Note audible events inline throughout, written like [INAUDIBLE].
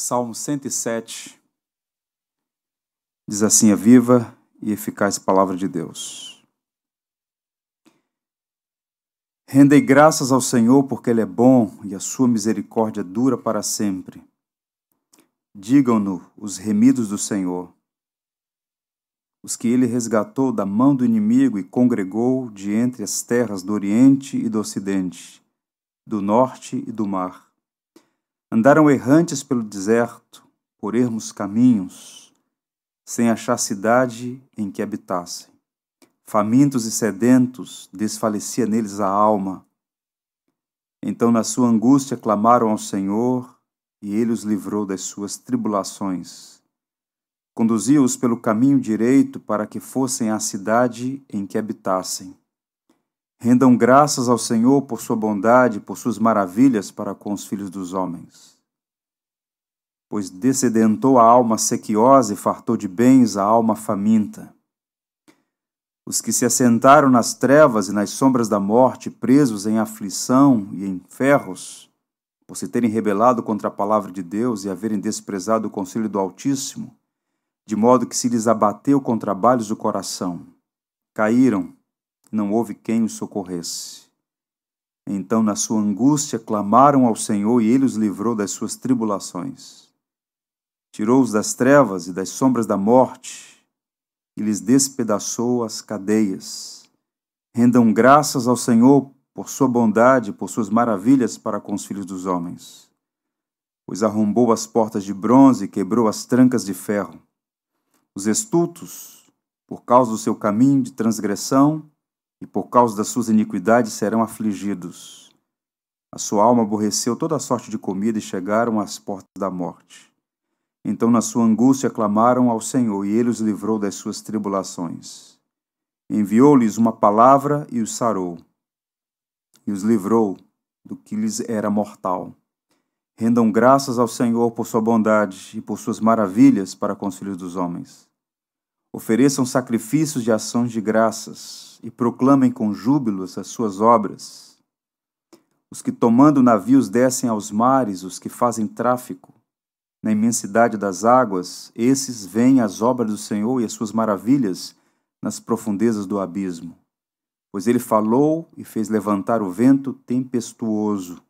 Salmo 107 diz assim: a viva e eficaz palavra de Deus. Rendei graças ao Senhor porque Ele é bom e a sua misericórdia dura para sempre. Digam-no os remidos do Senhor, os que Ele resgatou da mão do inimigo e congregou de entre as terras do Oriente e do Ocidente, do Norte e do Mar Andaram errantes pelo deserto, por ermos caminhos, sem achar cidade em que habitassem. Famintos e sedentos, desfalecia neles a alma. Então, na sua angústia, clamaram ao Senhor, e ele os livrou das suas tribulações. Conduziu-os pelo caminho direito para que fossem à cidade em que habitassem. Rendam graças ao Senhor por sua bondade, por suas maravilhas para com os filhos dos homens. Pois descedentou a alma sequiosa e fartou de bens a alma faminta. Os que se assentaram nas trevas e nas sombras da morte, presos em aflição e em ferros, por se terem rebelado contra a palavra de Deus e haverem desprezado o conselho do Altíssimo, de modo que se lhes abateu com trabalhos do coração, caíram não houve quem os socorresse. Então, na sua angústia, clamaram ao Senhor e ele os livrou das suas tribulações. Tirou-os das trevas e das sombras da morte e lhes despedaçou as cadeias. Rendam graças ao Senhor por sua bondade, por suas maravilhas para com os filhos dos homens. Pois arrombou as portas de bronze e quebrou as trancas de ferro. Os estultos, por causa do seu caminho de transgressão, e por causa das suas iniquidades serão afligidos. A sua alma aborreceu toda sorte de comida e chegaram às portas da morte. Então, na sua angústia, clamaram ao Senhor, e ele os livrou das suas tribulações. Enviou-lhes uma palavra e os sarou, e os livrou do que lhes era mortal. Rendam graças ao Senhor por sua bondade e por suas maravilhas para com os filhos dos homens. Ofereçam sacrifícios de ações de graças e proclamem com júbilos as suas obras. Os que tomando navios descem aos mares, os que fazem tráfico na imensidade das águas, esses veem as obras do Senhor e as suas maravilhas nas profundezas do abismo. Pois ele falou e fez levantar o vento tempestuoso,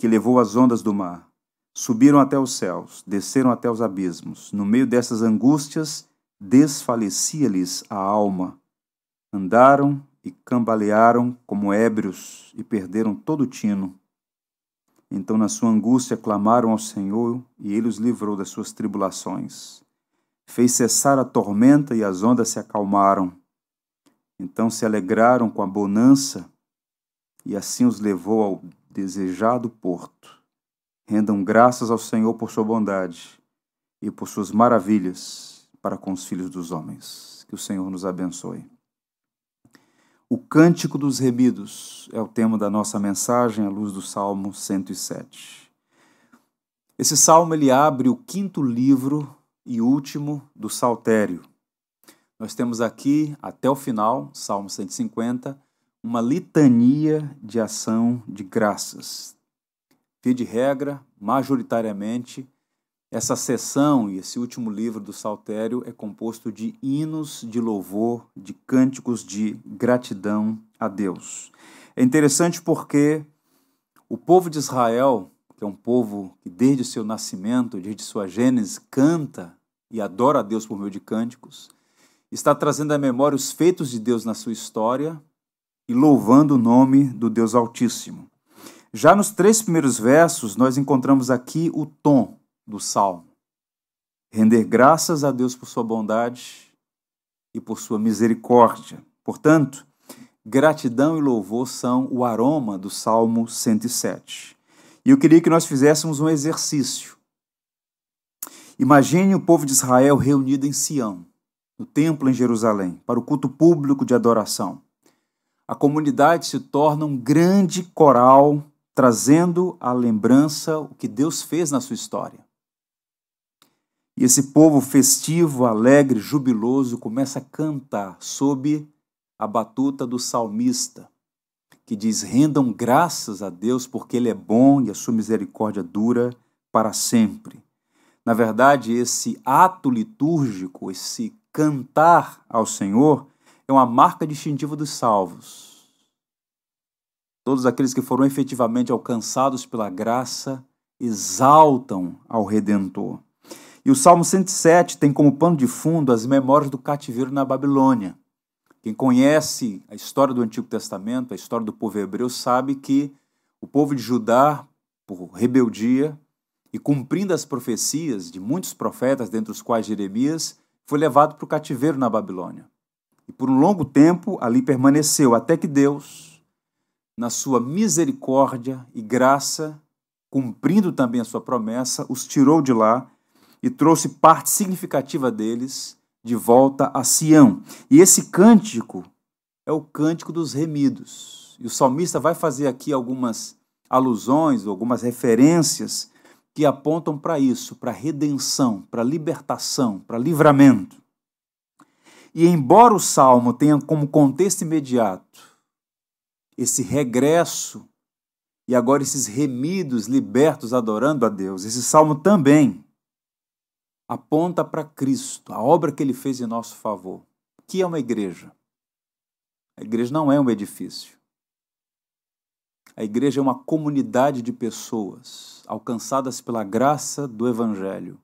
que levou as ondas do mar. Subiram até os céus, desceram até os abismos. No meio dessas angústias, desfalecia-lhes a alma Andaram e cambalearam como ébrios e perderam todo o tino. Então, na sua angústia, clamaram ao Senhor e ele os livrou das suas tribulações. Fez cessar a tormenta e as ondas se acalmaram. Então se alegraram com a bonança e assim os levou ao desejado porto. Rendam graças ao Senhor por sua bondade e por suas maravilhas para com os filhos dos homens. Que o Senhor nos abençoe. O Cântico dos Remidos é o tema da nossa mensagem à luz do Salmo 107. Esse salmo ele abre o quinto livro e último do Saltério. Nós temos aqui, até o final, Salmo 150, uma litania de ação de graças. Via de regra, majoritariamente, essa sessão e esse último livro do Saltério é composto de hinos de louvor, de cânticos de gratidão a Deus. É interessante porque o povo de Israel, que é um povo que desde seu nascimento, desde sua gênese, canta e adora a Deus por meio de cânticos, está trazendo à memória os feitos de Deus na sua história e louvando o nome do Deus Altíssimo. Já nos três primeiros versos, nós encontramos aqui o tom do salmo. Render graças a Deus por sua bondade e por sua misericórdia. Portanto, gratidão e louvor são o aroma do Salmo 107. E eu queria que nós fizéssemos um exercício. Imagine o povo de Israel reunido em Sião, no templo em Jerusalém, para o culto público de adoração. A comunidade se torna um grande coral trazendo à lembrança o que Deus fez na sua história. E esse povo festivo, alegre, jubiloso começa a cantar sob a batuta do salmista, que diz: Rendam graças a Deus porque Ele é bom e a sua misericórdia dura para sempre. Na verdade, esse ato litúrgico, esse cantar ao Senhor, é uma marca distintiva dos salvos. Todos aqueles que foram efetivamente alcançados pela graça exaltam ao Redentor. E o Salmo 107 tem como pano de fundo as memórias do cativeiro na Babilônia. Quem conhece a história do Antigo Testamento, a história do povo hebreu, sabe que o povo de Judá, por rebeldia e cumprindo as profecias de muitos profetas, dentre os quais Jeremias, foi levado para o cativeiro na Babilônia. E por um longo tempo ali permaneceu, até que Deus, na sua misericórdia e graça, cumprindo também a sua promessa, os tirou de lá e trouxe parte significativa deles de volta a Sião. E esse cântico é o cântico dos remidos. E o salmista vai fazer aqui algumas alusões, algumas referências que apontam para isso, para redenção, para libertação, para livramento. E embora o salmo tenha como contexto imediato esse regresso e agora esses remidos libertos adorando a Deus, esse salmo também aponta para Cristo, a obra que ele fez em nosso favor. Que é uma igreja? A igreja não é um edifício. A igreja é uma comunidade de pessoas alcançadas pela graça do Evangelho.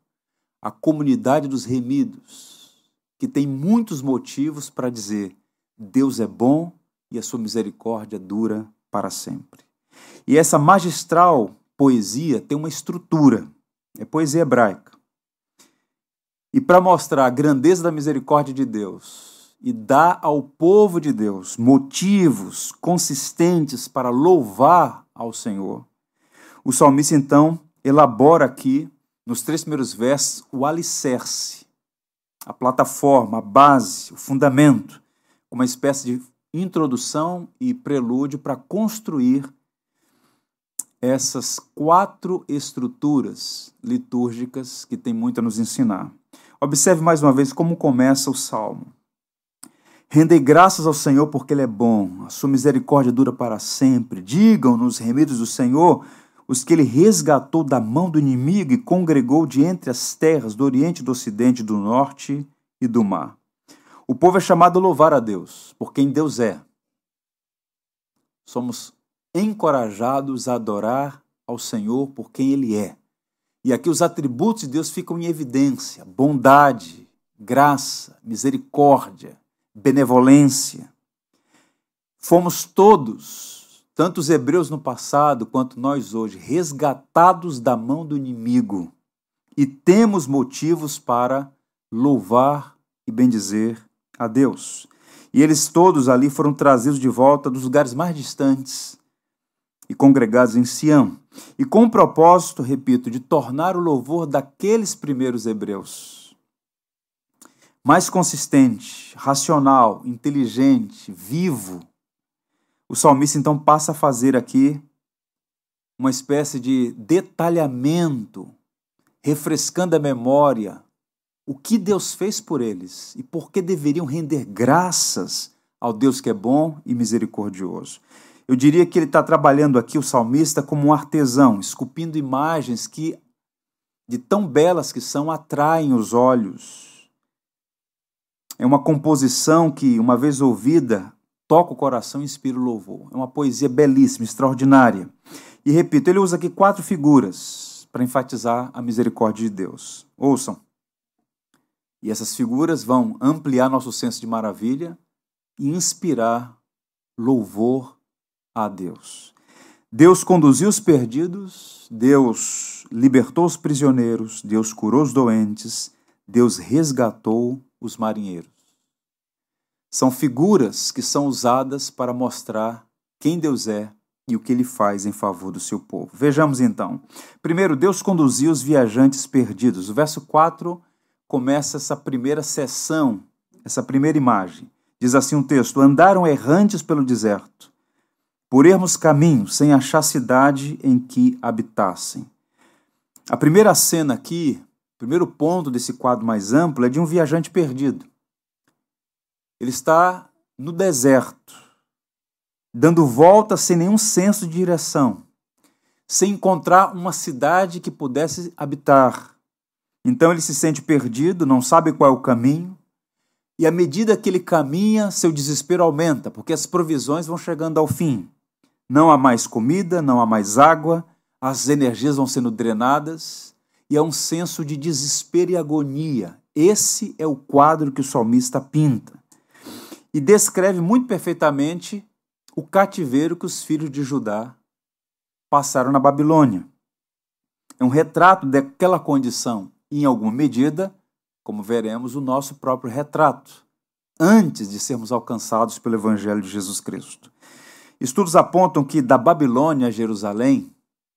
A comunidade dos remidos, que tem muitos motivos para dizer: Deus é bom e a sua misericórdia dura para sempre. E essa magistral poesia tem uma estrutura, é poesia hebraica. E para mostrar a grandeza da misericórdia de Deus e dar ao povo de Deus motivos consistentes para louvar ao Senhor, o salmista então elabora aqui, nos três primeiros versos, o alicerce, a plataforma, a base, o fundamento, uma espécie de introdução e prelúdio para construir essas quatro estruturas litúrgicas que tem muito a nos ensinar. Observe mais uma vez como começa o salmo. Rendei graças ao Senhor porque Ele é bom, a sua misericórdia dura para sempre. Digam nos remidos do Senhor os que Ele resgatou da mão do inimigo e congregou de entre as terras do Oriente, do Ocidente, do Norte e do mar. O povo é chamado a louvar a Deus por quem Deus é. Somos encorajados a adorar ao Senhor por quem Ele é. E aqui os atributos de Deus ficam em evidência: bondade, graça, misericórdia, benevolência. Fomos todos, tanto os hebreus no passado quanto nós hoje, resgatados da mão do inimigo e temos motivos para louvar e bendizer a Deus. E eles todos ali foram trazidos de volta dos lugares mais distantes e congregados em Sião, e com o propósito, repito, de tornar o louvor daqueles primeiros hebreus mais consistente, racional, inteligente, vivo. O salmista então passa a fazer aqui uma espécie de detalhamento, refrescando a memória, o que Deus fez por eles e por que deveriam render graças ao Deus que é bom e misericordioso. Eu diria que ele está trabalhando aqui, o salmista, como um artesão, esculpindo imagens que, de tão belas que são, atraem os olhos. É uma composição que, uma vez ouvida, toca o coração e inspira o louvor. É uma poesia belíssima, extraordinária. E repito, ele usa aqui quatro figuras para enfatizar a misericórdia de Deus. Ouçam. E essas figuras vão ampliar nosso senso de maravilha e inspirar louvor a Deus. Deus conduziu os perdidos, Deus libertou os prisioneiros, Deus curou os doentes, Deus resgatou os marinheiros. São figuras que são usadas para mostrar quem Deus é e o que ele faz em favor do seu povo. Vejamos então. Primeiro, Deus conduziu os viajantes perdidos. O verso 4 começa essa primeira sessão, essa primeira imagem. Diz assim o um texto: Andaram errantes pelo deserto por ermos caminhos, sem achar cidade em que habitassem. A primeira cena aqui, o primeiro ponto desse quadro mais amplo é de um viajante perdido. Ele está no deserto, dando voltas sem nenhum senso de direção, sem encontrar uma cidade que pudesse habitar. Então ele se sente perdido, não sabe qual é o caminho, e à medida que ele caminha, seu desespero aumenta, porque as provisões vão chegando ao fim. Não há mais comida, não há mais água, as energias vão sendo drenadas, e há um senso de desespero e agonia. Esse é o quadro que o salmista pinta. E descreve muito perfeitamente o cativeiro que os filhos de Judá passaram na Babilônia. É um retrato daquela condição, em alguma medida, como veremos, o nosso próprio retrato, antes de sermos alcançados pelo Evangelho de Jesus Cristo. Estudos apontam que da Babilônia a Jerusalém,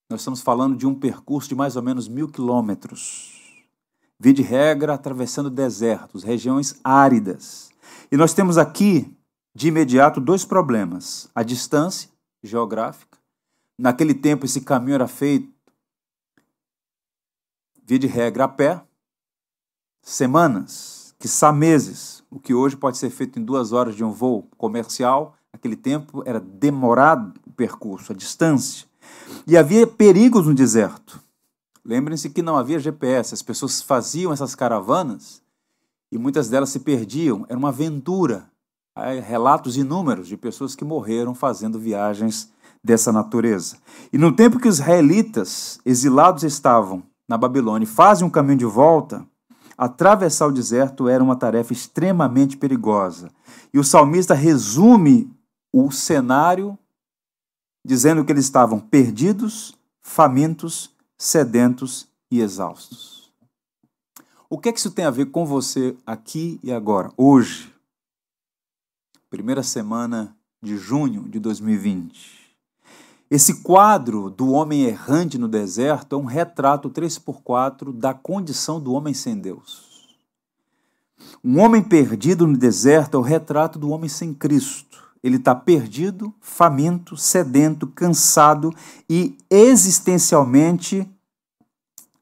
nós estamos falando de um percurso de mais ou menos mil quilômetros. Via de regra, atravessando desertos, regiões áridas. E nós temos aqui, de imediato, dois problemas: a distância geográfica. Naquele tempo, esse caminho era feito, via de regra, a pé, semanas, quiçá meses, o que hoje pode ser feito em duas horas de um voo comercial. Naquele tempo era demorado o percurso, a distância. E havia perigos no deserto. Lembrem-se que não havia GPS, as pessoas faziam essas caravanas e muitas delas se perdiam. Era uma aventura. Há relatos inúmeros de pessoas que morreram fazendo viagens dessa natureza. E no tempo que os israelitas exilados estavam na Babilônia fazem um caminho de volta, atravessar o deserto era uma tarefa extremamente perigosa. E o salmista resume o cenário dizendo que eles estavam perdidos, famintos, sedentos e exaustos. O que é que isso tem a ver com você aqui e agora, hoje? Primeira semana de junho de 2020. Esse quadro do homem errante no deserto é um retrato 3x4 da condição do homem sem Deus. Um homem perdido no deserto é o retrato do homem sem Cristo. Ele está perdido, faminto, sedento, cansado e existencialmente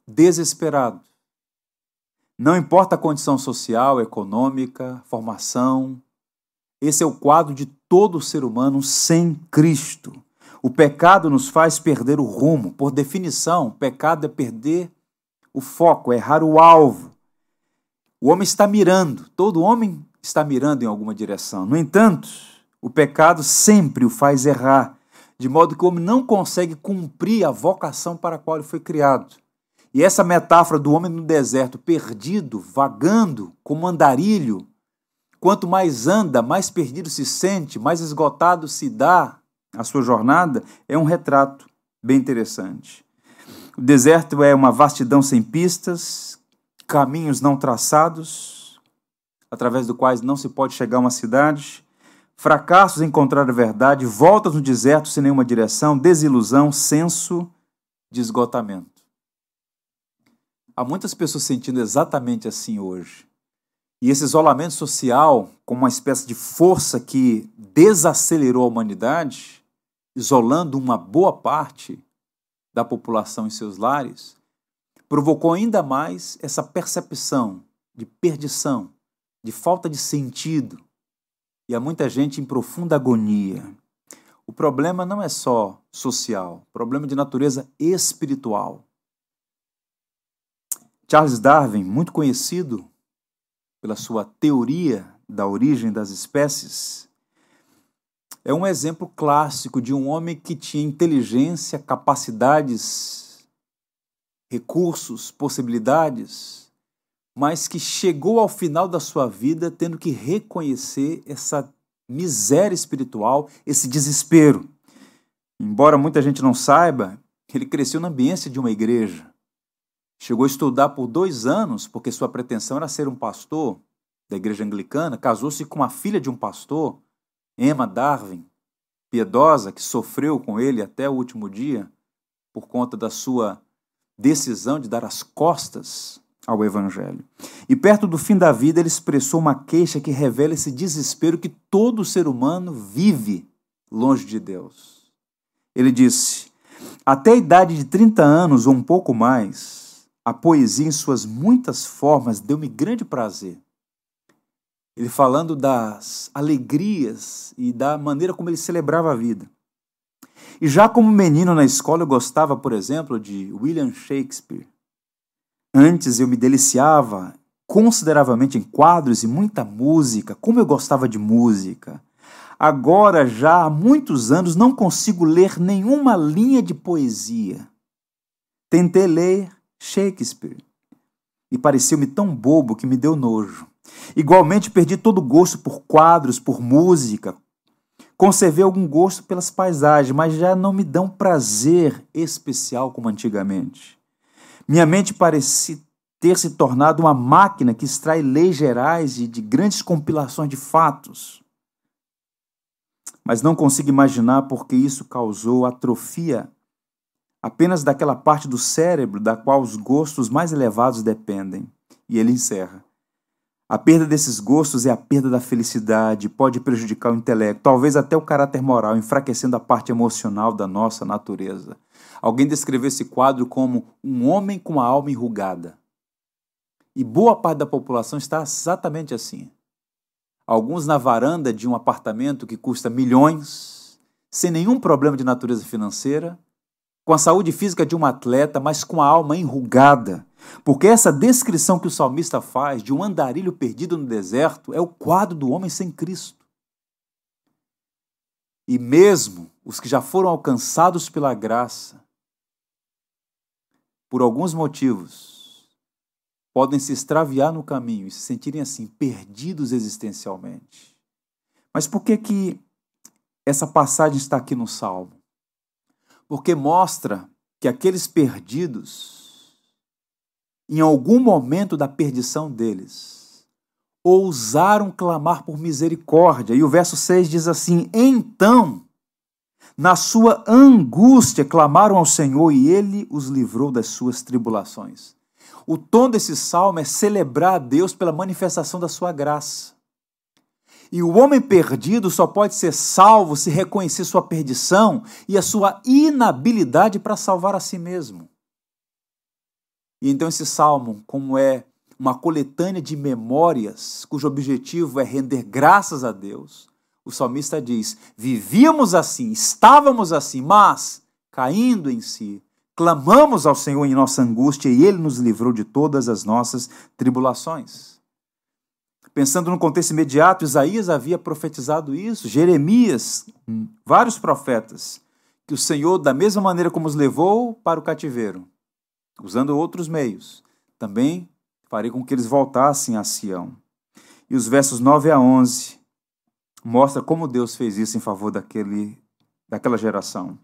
desesperado. Não importa a condição social, econômica, formação, esse é o quadro de todo ser humano sem Cristo. O pecado nos faz perder o rumo. Por definição, pecado é perder o foco, é errar o alvo. O homem está mirando, todo homem está mirando em alguma direção. No entanto, o pecado sempre o faz errar, de modo que o homem não consegue cumprir a vocação para a qual ele foi criado. E essa metáfora do homem no deserto, perdido, vagando, como andarilho, quanto mais anda, mais perdido se sente, mais esgotado se dá, a sua jornada, é um retrato bem interessante. O deserto é uma vastidão sem pistas, caminhos não traçados, através do quais não se pode chegar a uma cidade, fracassos em encontrar a verdade, voltas no deserto sem nenhuma direção, desilusão, senso de esgotamento. Há muitas pessoas sentindo exatamente assim hoje. E esse isolamento social, como uma espécie de força que desacelerou a humanidade, isolando uma boa parte da população em seus lares, provocou ainda mais essa percepção de perdição, de falta de sentido, e há muita gente em profunda agonia. O problema não é só social, problema de natureza espiritual. Charles Darwin, muito conhecido pela sua teoria da origem das espécies, é um exemplo clássico de um homem que tinha inteligência, capacidades, recursos, possibilidades, mas que chegou ao final da sua vida tendo que reconhecer essa miséria espiritual, esse desespero. Embora muita gente não saiba, ele cresceu na ambiência de uma igreja. Chegou a estudar por dois anos, porque sua pretensão era ser um pastor da igreja anglicana, casou-se com a filha de um pastor Emma Darwin, piedosa, que sofreu com ele até o último dia por conta da sua decisão de dar as costas ao Evangelho. E perto do fim da vida, ele expressou uma queixa que revela esse desespero que todo ser humano vive longe de Deus. Ele disse: Até a idade de 30 anos ou um pouco mais, a poesia, em suas muitas formas, deu-me grande prazer ele falando das alegrias e da maneira como ele celebrava a vida. E já como menino na escola, eu gostava, por exemplo, de William Shakespeare. Antes eu me deliciava consideravelmente em quadros e muita música, como eu gostava de música. Agora, já há muitos anos, não consigo ler nenhuma linha de poesia. Tentei ler Shakespeare e pareceu-me tão bobo que me deu nojo. Igualmente, perdi todo o gosto por quadros, por música. Conservei algum gosto pelas paisagens, mas já não me dão prazer especial como antigamente. Minha mente parecia ter se tornado uma máquina que extrai leis gerais e de grandes compilações de fatos. Mas não consigo imaginar porque isso causou atrofia apenas daquela parte do cérebro da qual os gostos mais elevados dependem. E ele encerra. A perda desses gostos é a perda da felicidade, pode prejudicar o intelecto, talvez até o caráter moral, enfraquecendo a parte emocional da nossa natureza. Alguém descreveu esse quadro como um homem com a alma enrugada. E boa parte da população está exatamente assim. Alguns na varanda de um apartamento que custa milhões, sem nenhum problema de natureza financeira, com a saúde física de um atleta, mas com a alma enrugada. Porque essa descrição que o salmista faz de um andarilho perdido no deserto é o quadro do homem sem Cristo. E mesmo os que já foram alcançados pela graça, por alguns motivos, podem se extraviar no caminho e se sentirem assim, perdidos existencialmente. Mas por que que essa passagem está aqui no Salmo? Porque mostra que aqueles perdidos, em algum momento da perdição deles, ousaram clamar por misericórdia. E o verso 6 diz assim: Então, na sua angústia, clamaram ao Senhor e ele os livrou das suas tribulações. O tom desse salmo é celebrar a Deus pela manifestação da sua graça. E o homem perdido só pode ser salvo se reconhecer sua perdição e a sua inabilidade para salvar a si mesmo. E então esse salmo, como é uma coletânea de memórias cujo objetivo é render graças a Deus, o salmista diz: Vivíamos assim, estávamos assim, mas, caindo em si, Clamamos ao Senhor em nossa angústia e Ele nos livrou de todas as nossas tribulações. Pensando no contexto imediato, Isaías havia profetizado isso, Jeremias, vários profetas, que o Senhor, da mesma maneira como os levou para o cativeiro, usando outros meios, também farei com que eles voltassem a Sião. E os versos 9 a 11 mostra como Deus fez isso em favor daquele, daquela geração.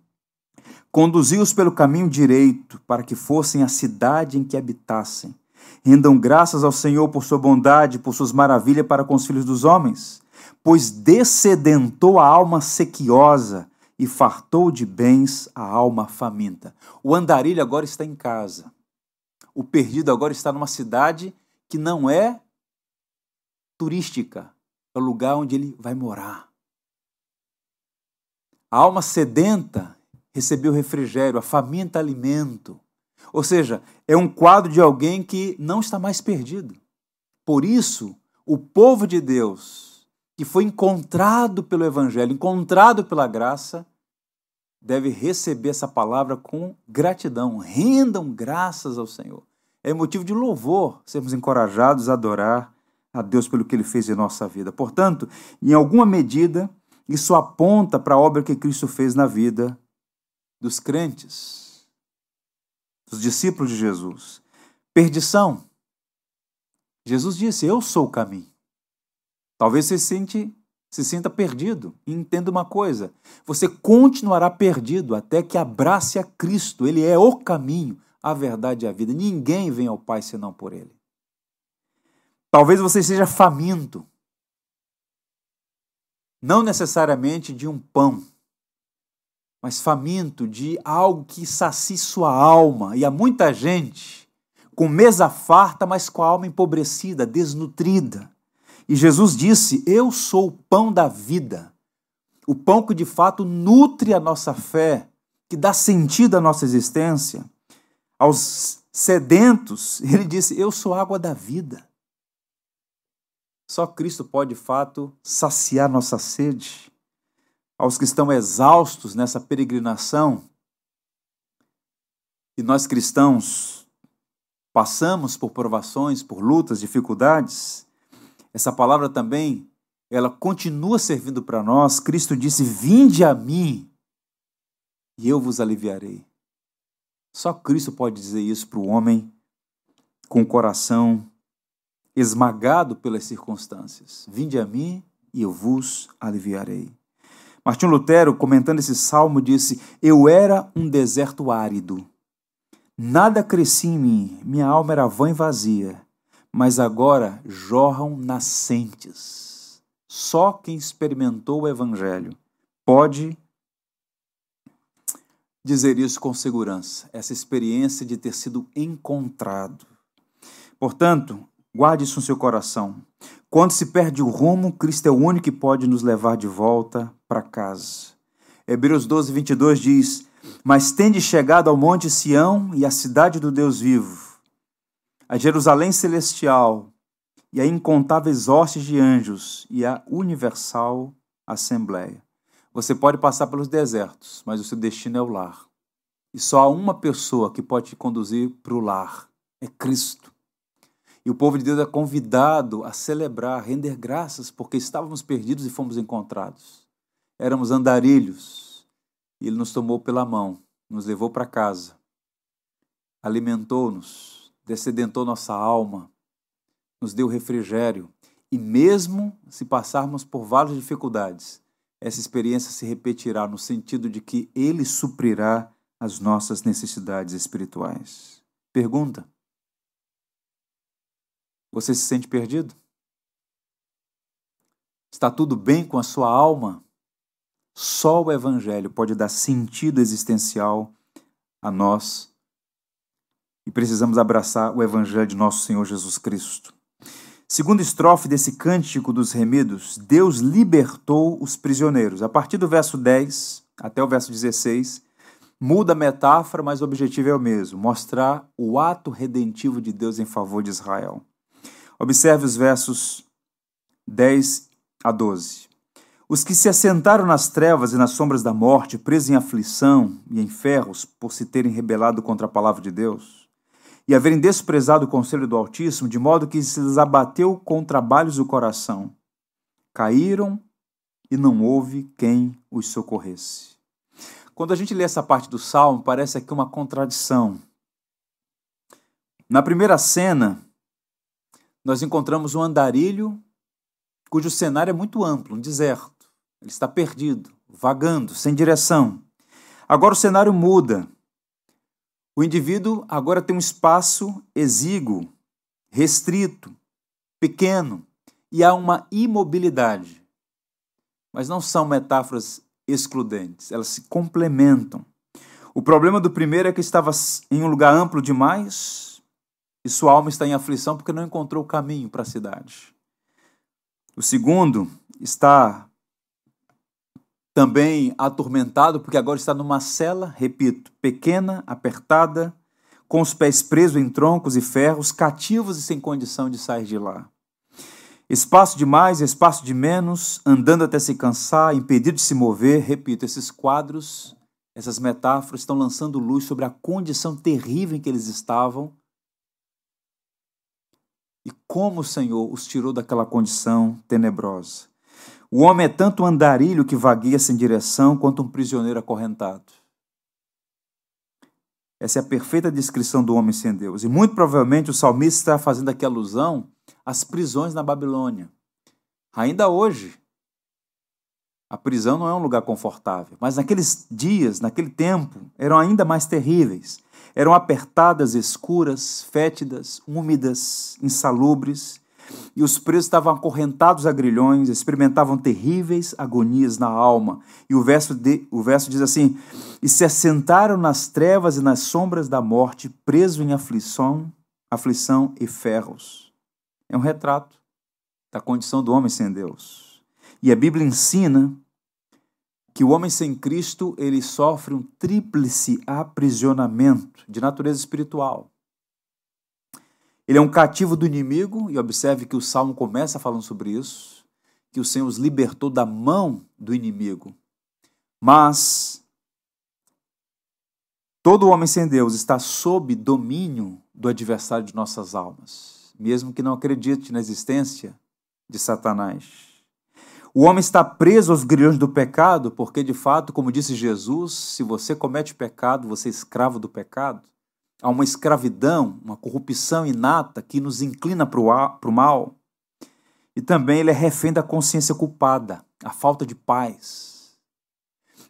Conduzi-os pelo caminho direito, para que fossem a cidade em que habitassem. Rendam graças ao Senhor por sua bondade, por suas maravilhas para com os filhos dos homens, pois descedentou a alma sequiosa e fartou de bens a alma faminta. O andarilho agora está em casa. O perdido agora está numa cidade que não é turística, é o lugar onde ele vai morar. A alma sedenta recebeu refrigério, a faminta alimento. Ou seja, é um quadro de alguém que não está mais perdido. Por isso, o povo de Deus, que foi encontrado pelo Evangelho, encontrado pela graça, deve receber essa palavra com gratidão. Rendam graças ao Senhor. É motivo de louvor sermos encorajados a adorar a Deus pelo que Ele fez em nossa vida. Portanto, em alguma medida, isso aponta para a obra que Cristo fez na vida dos crentes, dos discípulos de Jesus. Perdição. Jesus disse: Eu sou o caminho. Talvez você se, sente, se sinta perdido. E entenda uma coisa: você continuará perdido até que abrace a Cristo. Ele é o caminho, a verdade e a vida. Ninguém vem ao Pai senão por Ele. Talvez você seja faminto. Não necessariamente de um pão, mas faminto de algo que sacie sua alma. E há muita gente com mesa farta, mas com a alma empobrecida, desnutrida. E Jesus disse: Eu sou o pão da vida. O pão que de fato nutre a nossa fé, que dá sentido à nossa existência. Aos sedentos, [LAUGHS] ele disse: Eu sou água da vida. Só Cristo pode de fato saciar nossa sede aos que estão exaustos nessa peregrinação. E nós cristãos passamos por provações, por lutas, dificuldades, essa palavra também, ela continua servindo para nós. Cristo disse: "Vinde a mim, e eu vos aliviarei". Só Cristo pode dizer isso para o homem com o coração esmagado pelas circunstâncias. Vinde a mim e eu vos aliviarei. Martinho Lutero, comentando esse salmo, disse: Eu era um deserto árido. Nada crescia em mim, minha alma era vã e vazia, mas agora jorram nascentes. Só quem experimentou o Evangelho pode dizer isso com segurança, essa experiência de ter sido encontrado. Portanto, guarde isso no seu coração. Quando se perde o rumo, Cristo é o único que pode nos levar de volta para casa. Hebreus 12, 22 diz: Mas tende chegado ao monte Sião e à cidade do Deus vivo, a Jerusalém celestial e a incontáveis hostes de anjos e a universal assembleia. Você pode passar pelos desertos, mas o seu destino é o lar. E só há uma pessoa que pode te conduzir para o lar: é Cristo. E o povo de Deus é convidado a celebrar, a render graças, porque estávamos perdidos e fomos encontrados. Éramos andarilhos. E Ele nos tomou pela mão, nos levou para casa, alimentou-nos, descedentou nossa alma, nos deu refrigério. E mesmo se passarmos por várias dificuldades, essa experiência se repetirá no sentido de que Ele suprirá as nossas necessidades espirituais. Pergunta: você se sente perdido? Está tudo bem com a sua alma? Só o Evangelho pode dar sentido existencial a nós e precisamos abraçar o Evangelho de nosso Senhor Jesus Cristo. Segunda estrofe desse cântico dos remidos, Deus libertou os prisioneiros. A partir do verso 10 até o verso 16, muda a metáfora, mas o objetivo é o mesmo: mostrar o ato redentivo de Deus em favor de Israel. Observe os versos 10 a 12. Os que se assentaram nas trevas e nas sombras da morte, presos em aflição e em ferros por se terem rebelado contra a palavra de Deus, e haverem desprezado o conselho do Altíssimo, de modo que se lhes abateu com trabalhos o coração, caíram e não houve quem os socorresse. Quando a gente lê essa parte do salmo, parece aqui uma contradição. Na primeira cena, nós encontramos um andarilho cujo cenário é muito amplo, um deserto. Ele está perdido, vagando, sem direção. Agora o cenário muda. O indivíduo agora tem um espaço exíguo, restrito, pequeno, e há uma imobilidade. Mas não são metáforas excludentes, elas se complementam. O problema do primeiro é que estava em um lugar amplo demais, e sua alma está em aflição porque não encontrou o caminho para a cidade. O segundo está também atormentado porque agora está numa cela, repito, pequena, apertada, com os pés presos em troncos e ferros, cativos e sem condição de sair de lá. Espaço de mais, espaço de menos, andando até se cansar, impedido de se mover. Repito, esses quadros, essas metáforas estão lançando luz sobre a condição terrível em que eles estavam como o Senhor os tirou daquela condição tenebrosa. O homem é tanto um andarilho que vagueia sem direção, quanto um prisioneiro acorrentado. Essa é a perfeita descrição do homem sem Deus. E muito provavelmente o salmista está fazendo aqui alusão às prisões na Babilônia. Ainda hoje, a prisão não é um lugar confortável, mas naqueles dias, naquele tempo, eram ainda mais terríveis. Eram apertadas, escuras, fétidas, úmidas, insalubres, e os presos estavam acorrentados a grilhões, experimentavam terríveis agonias na alma. E o verso, de, o verso diz assim: E se assentaram nas trevas e nas sombras da morte, presos em aflição, aflição e ferros. É um retrato da condição do homem sem Deus. E a Bíblia ensina que o homem sem Cristo ele sofre um tríplice aprisionamento de natureza espiritual. Ele é um cativo do inimigo, e observe que o salmo começa falando sobre isso, que o Senhor os libertou da mão do inimigo. Mas todo homem sem Deus está sob domínio do adversário de nossas almas, mesmo que não acredite na existência de Satanás. O homem está preso aos grilhões do pecado, porque de fato, como disse Jesus, se você comete pecado, você é escravo do pecado. Há uma escravidão, uma corrupção inata que nos inclina para o mal. E também ele é refém da consciência culpada, a falta de paz.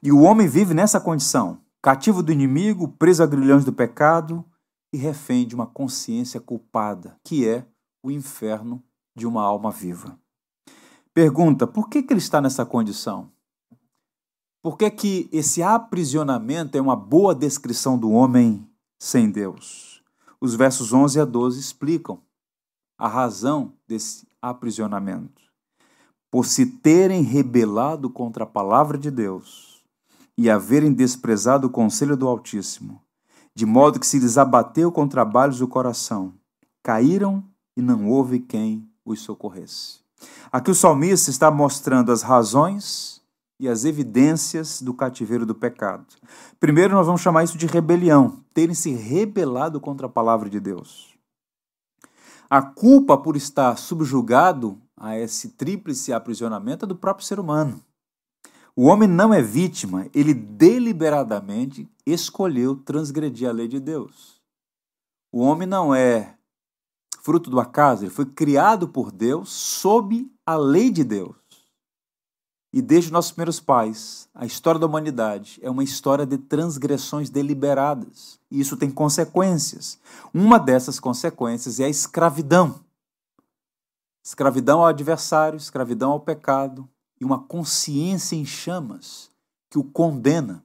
E o homem vive nessa condição, cativo do inimigo, preso a grilhões do pecado e refém de uma consciência culpada, que é o inferno de uma alma viva. Pergunta: por que, que ele está nessa condição? Por que, que esse aprisionamento é uma boa descrição do homem sem Deus? Os versos 11 a 12 explicam a razão desse aprisionamento. Por se terem rebelado contra a palavra de Deus e haverem desprezado o conselho do Altíssimo, de modo que se lhes abateu com trabalhos o coração, caíram e não houve quem os socorresse. Aqui o salmista está mostrando as razões e as evidências do cativeiro do pecado. Primeiro, nós vamos chamar isso de rebelião, terem se rebelado contra a palavra de Deus. A culpa por estar subjugado a esse tríplice aprisionamento é do próprio ser humano. O homem não é vítima, ele deliberadamente escolheu transgredir a lei de Deus. O homem não é fruto do acaso, ele foi criado por Deus sob a lei de Deus. E desde nossos primeiros pais, a história da humanidade é uma história de transgressões deliberadas. E isso tem consequências. Uma dessas consequências é a escravidão. Escravidão ao adversário, escravidão ao pecado e uma consciência em chamas que o condena,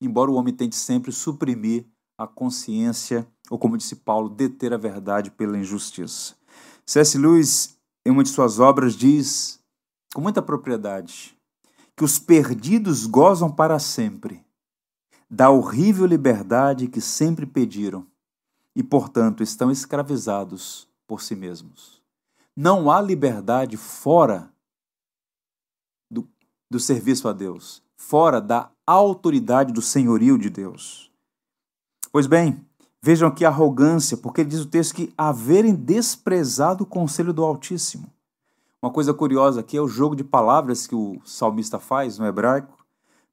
embora o homem tente sempre suprimir a consciência ou como disse Paulo, deter a verdade pela injustiça. C.S. Lewis, em uma de suas obras, diz com muita propriedade que os perdidos gozam para sempre da horrível liberdade que sempre pediram e, portanto, estão escravizados por si mesmos. Não há liberdade fora do, do serviço a Deus, fora da autoridade do senhorio de Deus. Pois bem, Vejam aqui a arrogância, porque diz o texto que haverem desprezado o conselho do Altíssimo. Uma coisa curiosa aqui é o jogo de palavras que o salmista faz no hebraico.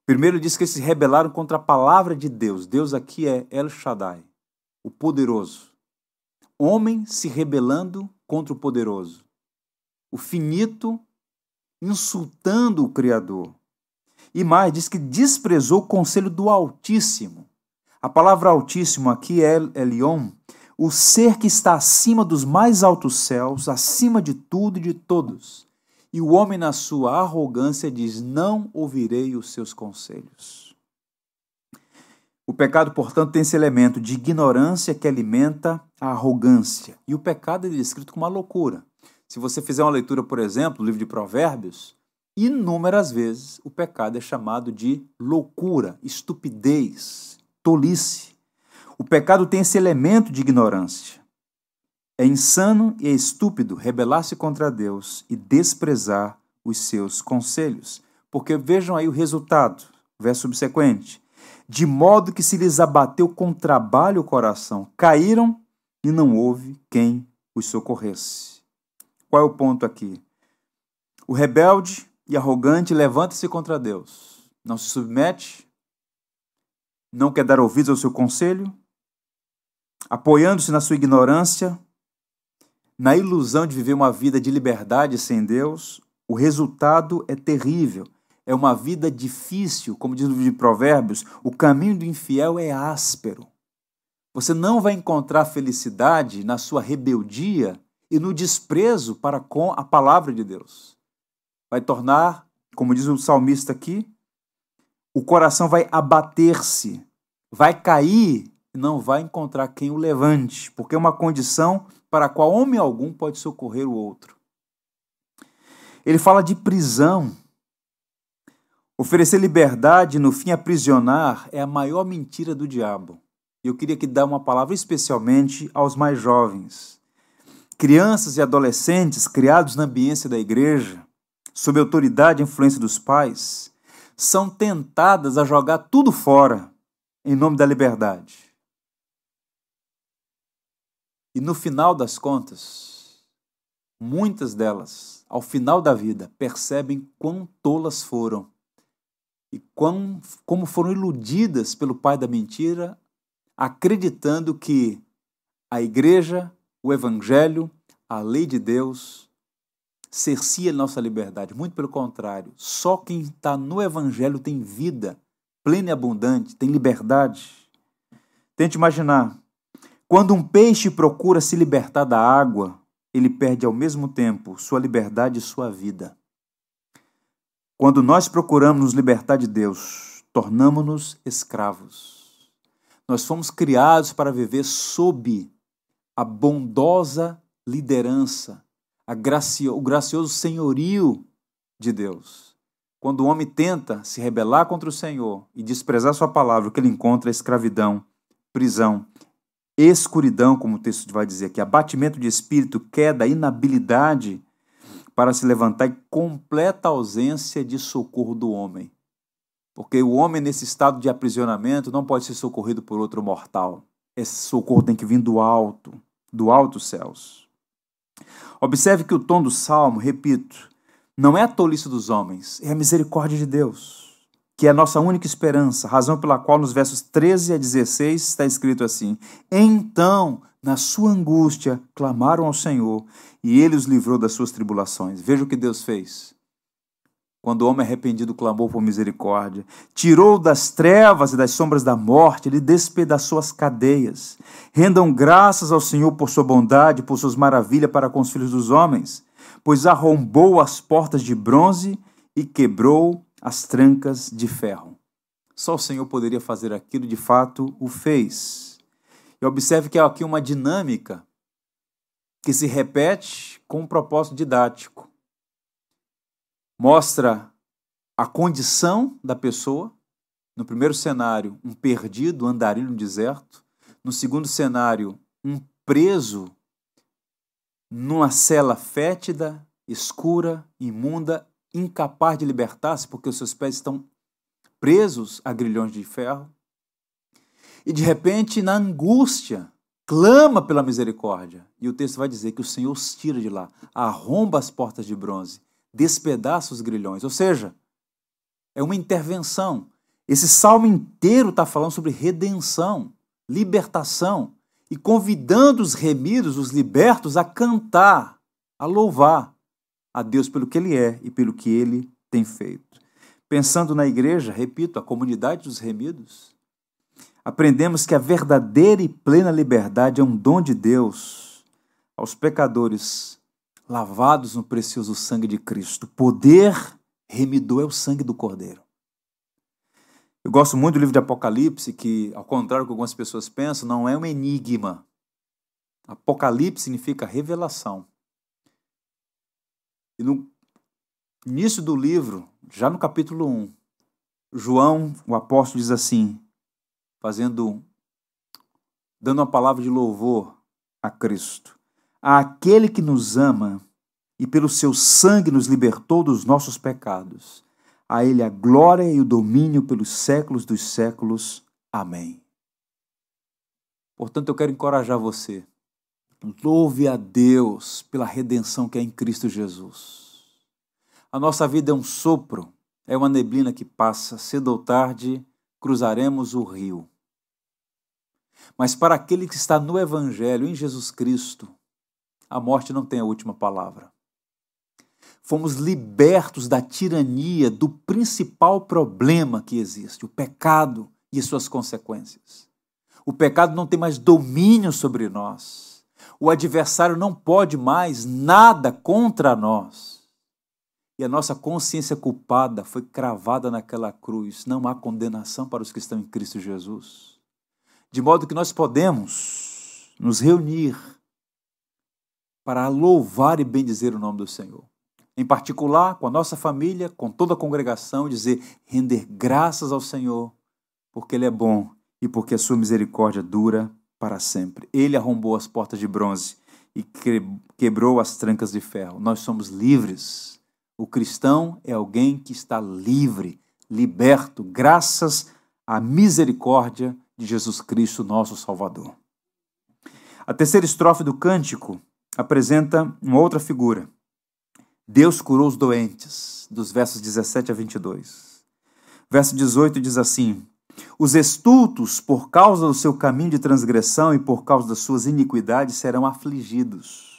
Primeiro diz que eles se rebelaram contra a palavra de Deus. Deus aqui é El Shaddai, o poderoso. Homem se rebelando contra o poderoso. O finito insultando o Criador. E mais, diz que desprezou o conselho do Altíssimo. A palavra Altíssimo aqui é Elion, o ser que está acima dos mais altos céus, acima de tudo e de todos. E o homem, na sua arrogância, diz: Não ouvirei os seus conselhos. O pecado, portanto, tem esse elemento de ignorância que alimenta a arrogância. E o pecado é descrito como uma loucura. Se você fizer uma leitura, por exemplo, do livro de Provérbios, inúmeras vezes o pecado é chamado de loucura, estupidez, tolice. O pecado tem esse elemento de ignorância. É insano e é estúpido rebelar-se contra Deus e desprezar os seus conselhos. Porque vejam aí o resultado, verso subsequente. De modo que se lhes abateu com trabalho o coração, caíram e não houve quem os socorresse. Qual é o ponto aqui? O rebelde e arrogante levanta-se contra Deus, não se submete, não quer dar ouvidos ao seu conselho, apoiando-se na sua ignorância, na ilusão de viver uma vida de liberdade sem Deus, o resultado é terrível. É uma vida difícil, como diz o livro de Provérbios, o caminho do infiel é áspero. Você não vai encontrar felicidade na sua rebeldia e no desprezo para com a palavra de Deus. Vai tornar, como diz o salmista aqui, o coração vai abater-se, vai cair e não vai encontrar quem o levante, porque é uma condição para a qual homem algum pode socorrer o outro. Ele fala de prisão. Oferecer liberdade no fim aprisionar é a maior mentira do diabo. E eu queria que dar uma palavra especialmente aos mais jovens. Crianças e adolescentes criados na ambiência da igreja, sob autoridade e influência dos pais, são tentadas a jogar tudo fora em nome da liberdade. E no final das contas, muitas delas, ao final da vida, percebem quão tolas foram e quão, como foram iludidas pelo pai da mentira, acreditando que a igreja, o evangelho, a lei de Deus cercia nossa liberdade. Muito pelo contrário, só quem está no evangelho tem vida plena e abundante, tem liberdade. Tente imaginar quando um peixe procura se libertar da água, ele perde ao mesmo tempo sua liberdade e sua vida. Quando nós procuramos nos libertar de Deus, tornamos-nos escravos. Nós fomos criados para viver sob a bondosa liderança, gracio, o gracioso senhorio de Deus. Quando o homem tenta se rebelar contra o Senhor e desprezar sua palavra, o que ele encontra é escravidão, prisão escuridão, como o texto vai dizer aqui, abatimento de espírito, queda, inabilidade para se levantar e completa ausência de socorro do homem. Porque o homem, nesse estado de aprisionamento, não pode ser socorrido por outro mortal. Esse socorro tem que vir do alto, do alto céus. Observe que o tom do salmo, repito, não é a tolice dos homens, é a misericórdia de Deus que é a nossa única esperança, razão pela qual nos versos 13 a 16 está escrito assim: Então, na sua angústia, clamaram ao Senhor, e ele os livrou das suas tribulações. Veja o que Deus fez. Quando o homem arrependido clamou por misericórdia, tirou das trevas e das sombras da morte, ele despedaçou as cadeias. Rendam graças ao Senhor por sua bondade, por suas maravilhas para com os filhos dos homens, pois arrombou as portas de bronze e quebrou as trancas de ferro. Só o Senhor poderia fazer aquilo, de fato o fez. E observe que há aqui uma dinâmica que se repete com um propósito didático. Mostra a condição da pessoa. No primeiro cenário, um perdido, andarilho no deserto. No segundo cenário, um preso numa cela fétida, escura, imunda incapaz de libertar-se porque os seus pés estão presos a grilhões de ferro. E de repente, na angústia, clama pela misericórdia. E o texto vai dizer que o Senhor os tira de lá, arromba as portas de bronze, despedaça os grilhões. Ou seja, é uma intervenção. Esse salmo inteiro está falando sobre redenção, libertação e convidando os remidos, os libertos, a cantar, a louvar a Deus pelo que Ele é e pelo que Ele tem feito. Pensando na igreja, repito, a comunidade dos remidos, aprendemos que a verdadeira e plena liberdade é um dom de Deus aos pecadores lavados no precioso sangue de Cristo. Poder remidor é o sangue do Cordeiro. Eu gosto muito do livro de Apocalipse, que, ao contrário do que algumas pessoas pensam, não é um enigma. Apocalipse significa revelação. E no início do livro, já no capítulo 1, João, o apóstolo, diz assim, fazendo, dando uma palavra de louvor a Cristo. A aquele que nos ama e pelo seu sangue nos libertou dos nossos pecados. A ele a glória e o domínio pelos séculos dos séculos. Amém. Portanto, eu quero encorajar você Louve a Deus pela redenção que é em Cristo Jesus. A nossa vida é um sopro, é uma neblina que passa, cedo ou tarde cruzaremos o rio. Mas para aquele que está no Evangelho, em Jesus Cristo, a morte não tem a última palavra. Fomos libertos da tirania do principal problema que existe, o pecado e suas consequências. O pecado não tem mais domínio sobre nós o adversário não pode mais nada contra nós. E a nossa consciência culpada foi cravada naquela cruz. Não há condenação para os que estão em Cristo Jesus. De modo que nós podemos nos reunir para louvar e bendizer o nome do Senhor. Em particular, com a nossa família, com toda a congregação, dizer, render graças ao Senhor, porque Ele é bom e porque a sua misericórdia dura para sempre. Ele arrombou as portas de bronze e quebrou as trancas de ferro. Nós somos livres. O cristão é alguém que está livre, liberto, graças à misericórdia de Jesus Cristo, nosso Salvador. A terceira estrofe do cântico apresenta uma outra figura. Deus curou os doentes, dos versos 17 a 22. Verso 18 diz assim: Os estultos, por causa do seu caminho de transgressão e por causa das suas iniquidades, serão afligidos.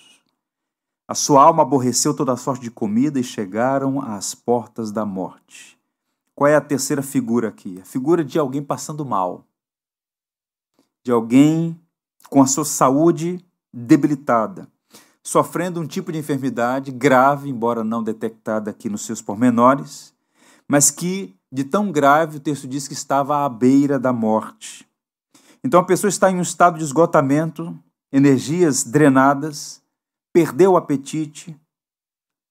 A sua alma aborreceu toda a sorte de comida e chegaram às portas da morte. Qual é a terceira figura aqui? A figura de alguém passando mal, de alguém com a sua saúde debilitada, sofrendo um tipo de enfermidade grave, embora não detectada aqui nos seus pormenores, mas que, de tão grave, o texto diz que estava à beira da morte. Então a pessoa está em um estado de esgotamento, energias drenadas, perdeu o apetite,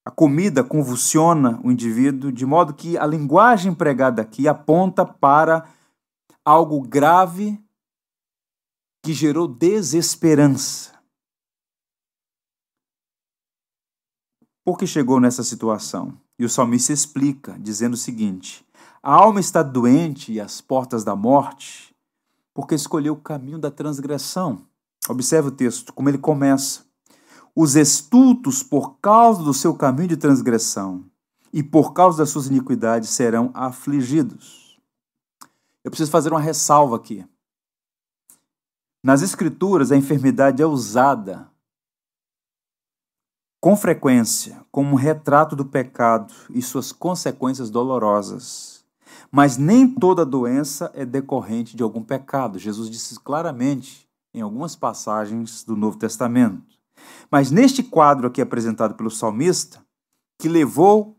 a comida convulsiona o indivíduo, de modo que a linguagem empregada aqui aponta para algo grave que gerou desesperança. Por que chegou nessa situação? E o salmista explica, dizendo o seguinte: A alma está doente e às portas da morte, porque escolheu o caminho da transgressão. Observe o texto, como ele começa. Os estultos, por causa do seu caminho de transgressão e por causa das suas iniquidades, serão afligidos. Eu preciso fazer uma ressalva aqui. Nas Escrituras, a enfermidade é usada com frequência como um retrato do pecado e suas consequências dolorosas. Mas nem toda doença é decorrente de algum pecado. Jesus disse claramente em algumas passagens do Novo Testamento. Mas neste quadro aqui apresentado pelo salmista, que levou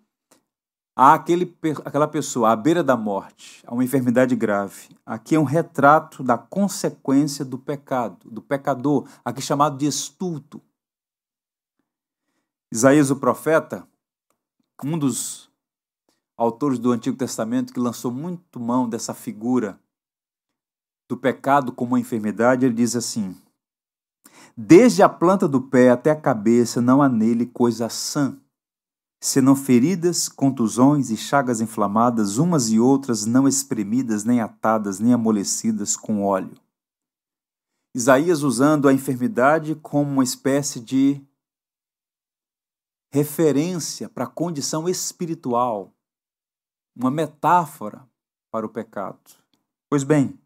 àquele, aquela pessoa à beira da morte, a uma enfermidade grave, aqui é um retrato da consequência do pecado, do pecador, aqui chamado de estulto. Isaías, o profeta, um dos autores do Antigo Testamento que lançou muito mão dessa figura do pecado como uma enfermidade, ele diz assim: Desde a planta do pé até a cabeça não há nele coisa sã, senão feridas, contusões e chagas inflamadas, umas e outras não espremidas, nem atadas, nem amolecidas com óleo. Isaías usando a enfermidade como uma espécie de referência para a condição espiritual, uma metáfora para o pecado. Pois bem,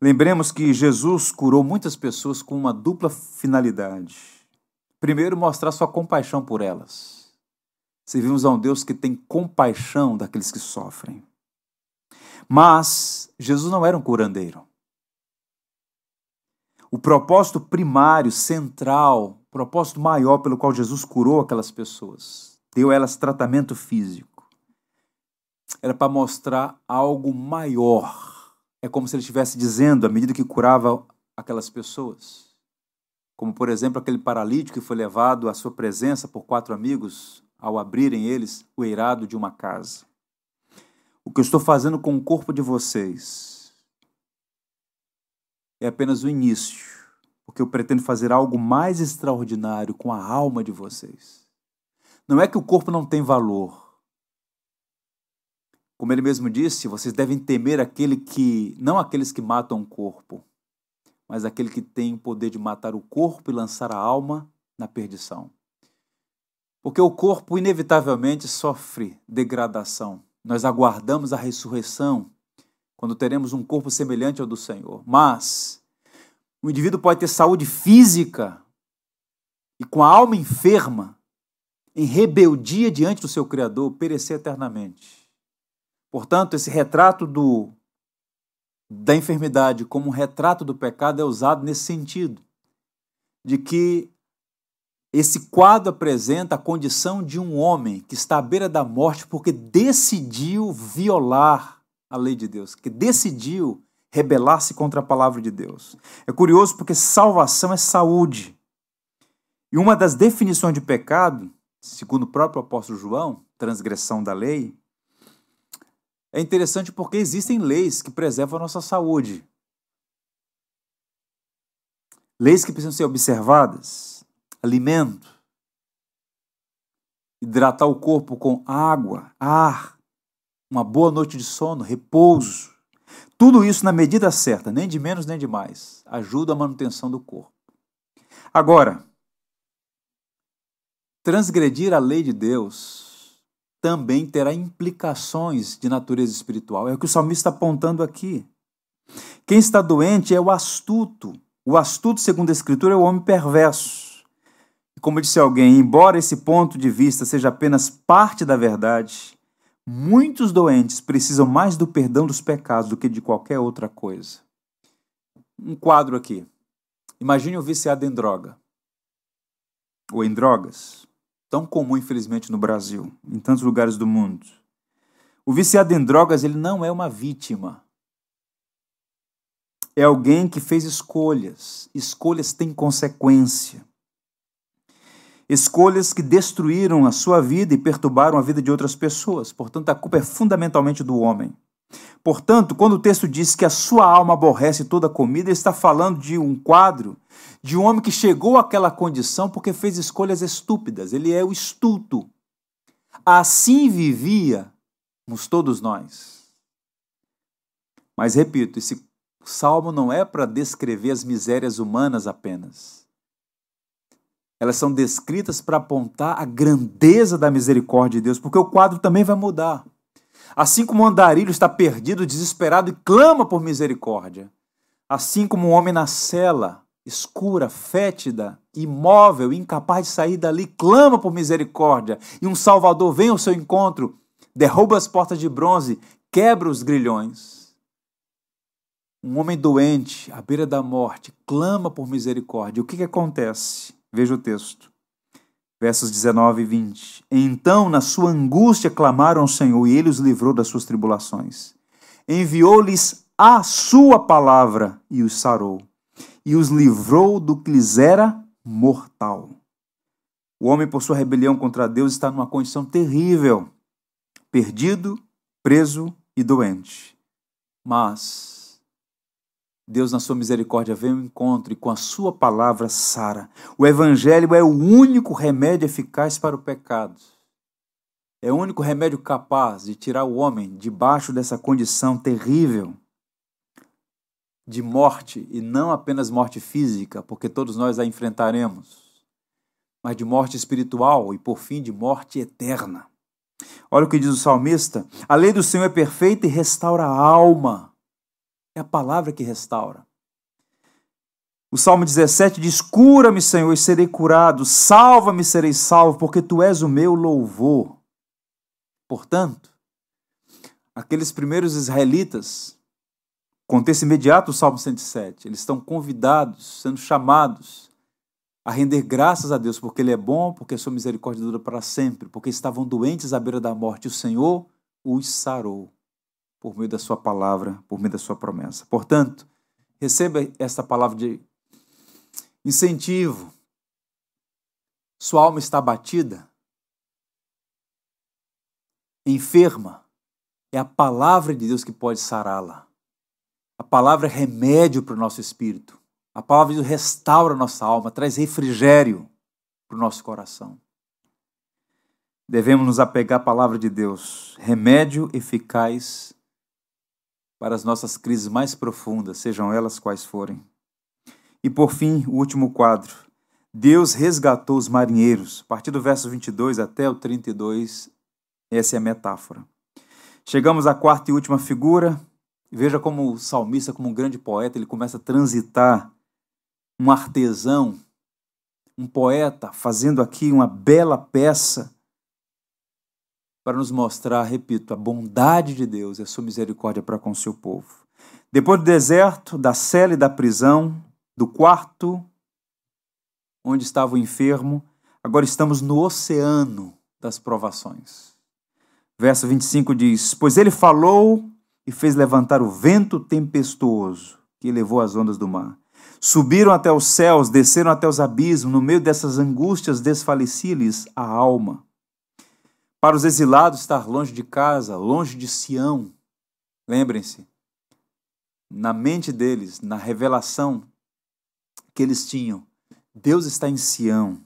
lembremos que Jesus curou muitas pessoas com uma dupla finalidade. Primeiro, mostrar sua compaixão por elas. Servimos a um Deus que tem compaixão daqueles que sofrem. Mas Jesus não era um curandeiro. O propósito primário, central propósito maior pelo qual Jesus curou aquelas pessoas, deu a elas tratamento físico, era para mostrar algo maior. É como se ele estivesse dizendo, à medida que curava aquelas pessoas, como por exemplo aquele paralítico que foi levado à sua presença por quatro amigos ao abrirem eles o eirado de uma casa. O que eu estou fazendo com o corpo de vocês é apenas o início porque eu pretendo fazer algo mais extraordinário com a alma de vocês. Não é que o corpo não tem valor. Como ele mesmo disse, vocês devem temer aquele que, não aqueles que matam o corpo, mas aquele que tem o poder de matar o corpo e lançar a alma na perdição. Porque o corpo inevitavelmente sofre degradação. Nós aguardamos a ressurreição quando teremos um corpo semelhante ao do Senhor. Mas o indivíduo pode ter saúde física e com a alma enferma, em rebeldia diante do seu Criador, perecer eternamente. Portanto, esse retrato do, da enfermidade como um retrato do pecado é usado nesse sentido, de que esse quadro apresenta a condição de um homem que está à beira da morte porque decidiu violar a lei de Deus, que decidiu rebelar-se contra a palavra de Deus. É curioso porque salvação é saúde. E uma das definições de pecado, segundo o próprio apóstolo João, transgressão da lei, é interessante porque existem leis que preservam a nossa saúde. Leis que precisam ser observadas. Alimento. Hidratar o corpo com água, ar. Uma boa noite de sono, repouso tudo isso na medida certa, nem de menos nem de mais, ajuda a manutenção do corpo. Agora, transgredir a lei de Deus também terá implicações de natureza espiritual. É o que o salmista está apontando aqui. Quem está doente é o astuto. O astuto, segundo a Escritura, é o homem perverso. Como disse alguém, embora esse ponto de vista seja apenas parte da verdade, muitos doentes precisam mais do perdão dos pecados do que de qualquer outra coisa. Um quadro aqui. Imagine o viciado em droga. Ou em drogas. Tão comum, infelizmente, no Brasil, em tantos lugares do mundo. O viciado em drogas, ele não é uma vítima é alguém que fez escolhas. Escolhas têm consequência. Escolhas que destruíram a sua vida e perturbaram a vida de outras pessoas. Portanto, a culpa é fundamentalmente do homem. Portanto, quando o texto diz que a sua alma aborrece toda comida, ele está falando de um quadro de um homem que chegou àquela condição porque fez escolhas estúpidas. Ele é o estulto. Assim vivíamos todos nós. Mas repito, esse salmo não é para descrever as misérias humanas apenas. Elas são descritas para apontar a grandeza da misericórdia de Deus, porque o quadro também vai mudar. Assim como o andarilho está perdido, desesperado e clama por misericórdia, assim como o homem na cela, escura, fétida, imóvel, incapaz de sair dali, clama por misericórdia, e um Salvador vem ao seu encontro, derruba as portas de bronze, quebra os grilhões um homem doente, à beira da morte, clama por misericórdia. O que, que acontece? Veja o texto. Versos 19 e 20. Então, na sua angústia, clamaram ao Senhor e ele os livrou das suas tribulações. Enviou-lhes a sua palavra e os sarou, e os livrou do que lhes era mortal. O homem, por sua rebelião contra Deus, está numa condição terrível, perdido, preso e doente. Mas Deus, na sua misericórdia, vem ao encontro e com a sua palavra sara. O Evangelho é o único remédio eficaz para o pecado. É o único remédio capaz de tirar o homem debaixo dessa condição terrível de morte, e não apenas morte física, porque todos nós a enfrentaremos, mas de morte espiritual e, por fim, de morte eterna. Olha o que diz o salmista: a lei do Senhor é perfeita e restaura a alma. É a palavra que restaura. O Salmo 17 diz: Cura-me, Senhor, e serei curado. Salva-me, serei salvo, porque tu és o meu louvor. Portanto, aqueles primeiros israelitas, contexto imediato do Salmo 107, eles estão convidados, sendo chamados a render graças a Deus, porque Ele é bom, porque a sua misericórdia dura para sempre, porque estavam doentes à beira da morte, e o Senhor os sarou por meio da sua palavra, por meio da sua promessa. Portanto, receba esta palavra de incentivo. Sua alma está batida, enferma. É a palavra de Deus que pode sará-la. A palavra é remédio para o nosso espírito. A palavra de Deus restaura a nossa alma, traz refrigério para o nosso coração. Devemos nos apegar à palavra de Deus, remédio eficaz para as nossas crises mais profundas, sejam elas quais forem. E por fim, o último quadro. Deus resgatou os marinheiros. A partir do verso 22 até o 32, essa é a metáfora. Chegamos à quarta e última figura. Veja como o salmista, como um grande poeta, ele começa a transitar um artesão, um poeta, fazendo aqui uma bela peça para nos mostrar, repito, a bondade de Deus e a sua misericórdia para com o seu povo. Depois do deserto, da cela e da prisão, do quarto onde estava o enfermo, agora estamos no oceano das provações. Verso 25 diz: Pois ele falou e fez levantar o vento tempestuoso que levou as ondas do mar. Subiram até os céus, desceram até os abismos, no meio dessas angústias desfalecia-lhes a alma. Para os exilados, estar longe de casa, longe de Sião. Lembrem-se, na mente deles, na revelação que eles tinham, Deus está em Sião.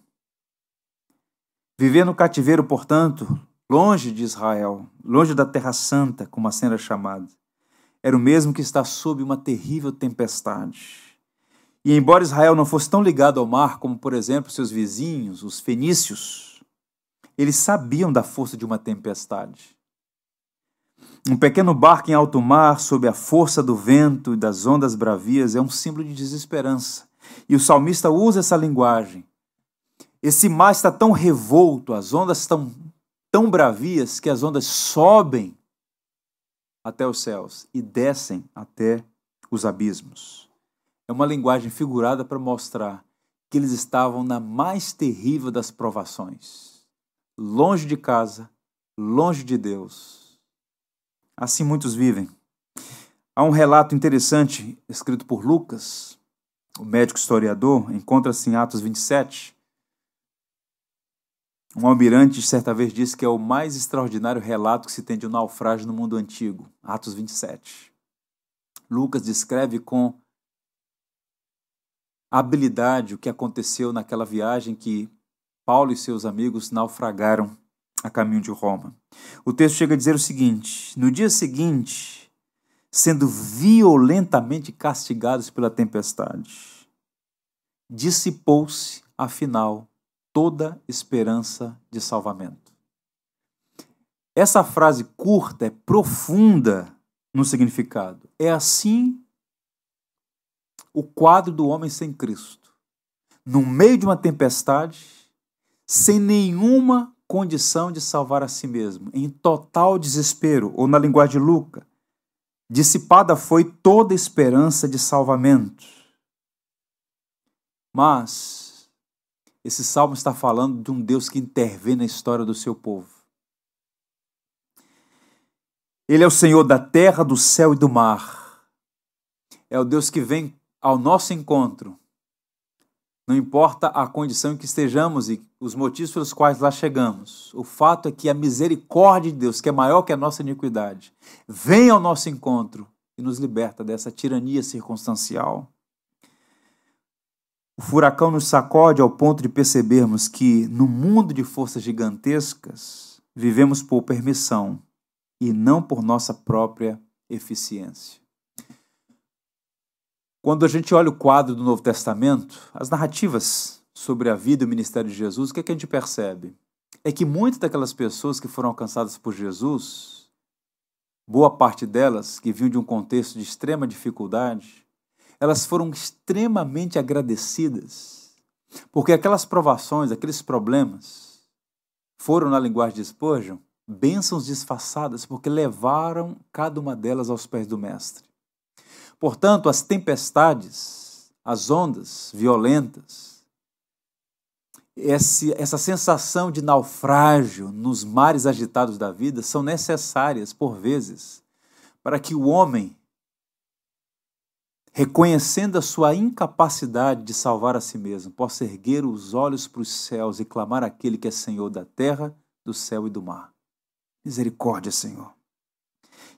Viver no cativeiro, portanto, longe de Israel, longe da Terra Santa, como a cena chamada, era o mesmo que estar sob uma terrível tempestade. E embora Israel não fosse tão ligado ao mar como, por exemplo, seus vizinhos, os fenícios, eles sabiam da força de uma tempestade. Um pequeno barco em alto mar, sob a força do vento e das ondas bravias, é um símbolo de desesperança. E o salmista usa essa linguagem. Esse mar está tão revolto, as ondas estão tão bravias que as ondas sobem até os céus e descem até os abismos. É uma linguagem figurada para mostrar que eles estavam na mais terrível das provações, longe de casa, longe de Deus. Assim muitos vivem. Há um relato interessante escrito por Lucas, o médico historiador, encontra-se em Atos 27. Um almirante certa vez disse que é o mais extraordinário relato que se tem de um naufrágio no mundo antigo, Atos 27. Lucas descreve com habilidade o que aconteceu naquela viagem que Paulo e seus amigos naufragaram a caminho de Roma. O texto chega a dizer o seguinte: No dia seguinte, sendo violentamente castigados pela tempestade, dissipou-se, afinal, toda esperança de salvamento. Essa frase curta é profunda no significado. É assim o quadro do homem sem Cristo. No meio de uma tempestade, sem nenhuma condição de salvar a si mesmo, em total desespero, ou na linguagem de Luca, dissipada foi toda esperança de salvamento. Mas esse salmo está falando de um Deus que intervém na história do seu povo. Ele é o Senhor da terra, do céu e do mar. É o Deus que vem ao nosso encontro, não importa a condição em que estejamos e os motivos pelos quais lá chegamos, o fato é que a misericórdia de Deus, que é maior que a nossa iniquidade, vem ao nosso encontro e nos liberta dessa tirania circunstancial. O furacão nos sacode ao ponto de percebermos que, no mundo de forças gigantescas, vivemos por permissão e não por nossa própria eficiência. Quando a gente olha o quadro do Novo Testamento, as narrativas sobre a vida e o ministério de Jesus, o que, é que a gente percebe? É que muitas daquelas pessoas que foram alcançadas por Jesus, boa parte delas que vinham de um contexto de extrema dificuldade, elas foram extremamente agradecidas, porque aquelas provações, aqueles problemas, foram, na linguagem de Spurgeon, bênçãos disfarçadas, porque levaram cada uma delas aos pés do Mestre. Portanto, as tempestades, as ondas violentas, esse, essa sensação de naufrágio nos mares agitados da vida são necessárias, por vezes, para que o homem, reconhecendo a sua incapacidade de salvar a si mesmo, possa erguer os olhos para os céus e clamar aquele que é Senhor da terra, do céu e do mar. Misericórdia, Senhor.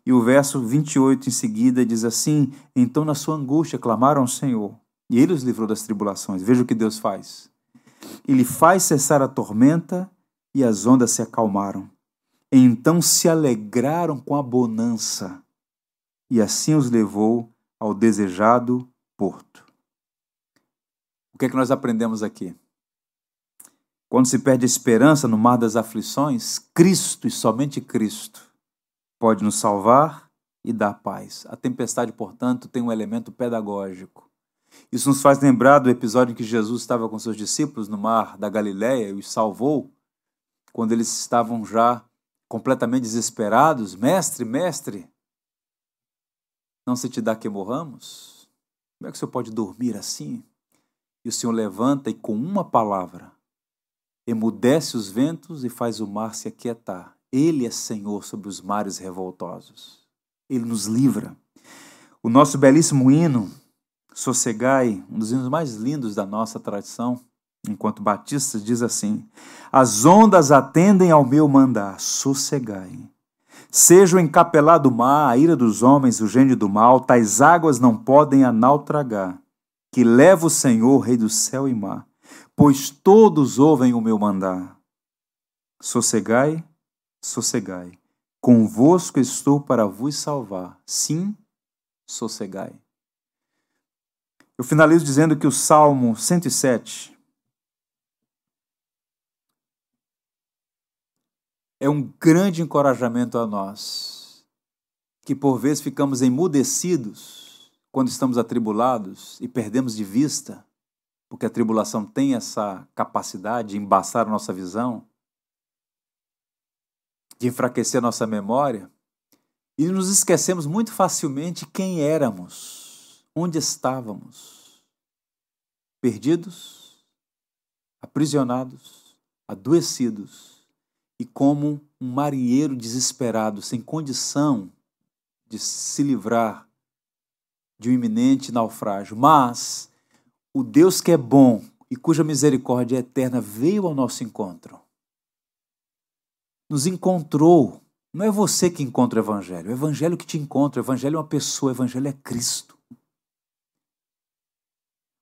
E o verso 28 em seguida diz assim: Então na sua angústia clamaram ao Senhor, e ele os livrou das tribulações. Veja o que Deus faz. Ele faz cessar a tormenta e as ondas se acalmaram. Então se alegraram com a bonança, e assim os levou ao desejado porto. O que é que nós aprendemos aqui? Quando se perde a esperança no mar das aflições, Cristo e somente Cristo pode nos salvar e dar paz. A tempestade, portanto, tem um elemento pedagógico. Isso nos faz lembrar do episódio em que Jesus estava com seus discípulos no mar da Galileia e os salvou, quando eles estavam já completamente desesperados. Mestre, mestre, não se te dá que morramos? Como é que o senhor pode dormir assim? E o senhor levanta e com uma palavra emudece os ventos e faz o mar se aquietar. Ele é Senhor sobre os mares revoltosos. Ele nos livra. O nosso belíssimo hino, Sossegai, um dos hinos mais lindos da nossa tradição, enquanto batistas, diz assim: As ondas atendem ao meu mandar, sossegai. Seja o encapelado mar, a ira dos homens, o gênio do mal, tais águas não podem a tragar, que leva o Senhor, Rei do céu e mar, pois todos ouvem o meu mandar. Sossegai, sossegai. Convosco estou para vos salvar. Sim, sossegai. Eu finalizo dizendo que o Salmo 107 é um grande encorajamento a nós, que por vezes ficamos emudecidos quando estamos atribulados e perdemos de vista, porque a tribulação tem essa capacidade de embaçar a nossa visão, de enfraquecer nossa memória, e nos esquecemos muito facilmente quem éramos, onde estávamos. Perdidos, aprisionados, adoecidos e como um marinheiro desesperado, sem condição de se livrar de um iminente naufrágio. Mas o Deus que é bom e cuja misericórdia é eterna veio ao nosso encontro. Nos encontrou não é você que encontra o Evangelho, é o Evangelho que te encontra. O Evangelho é uma pessoa, o Evangelho é Cristo.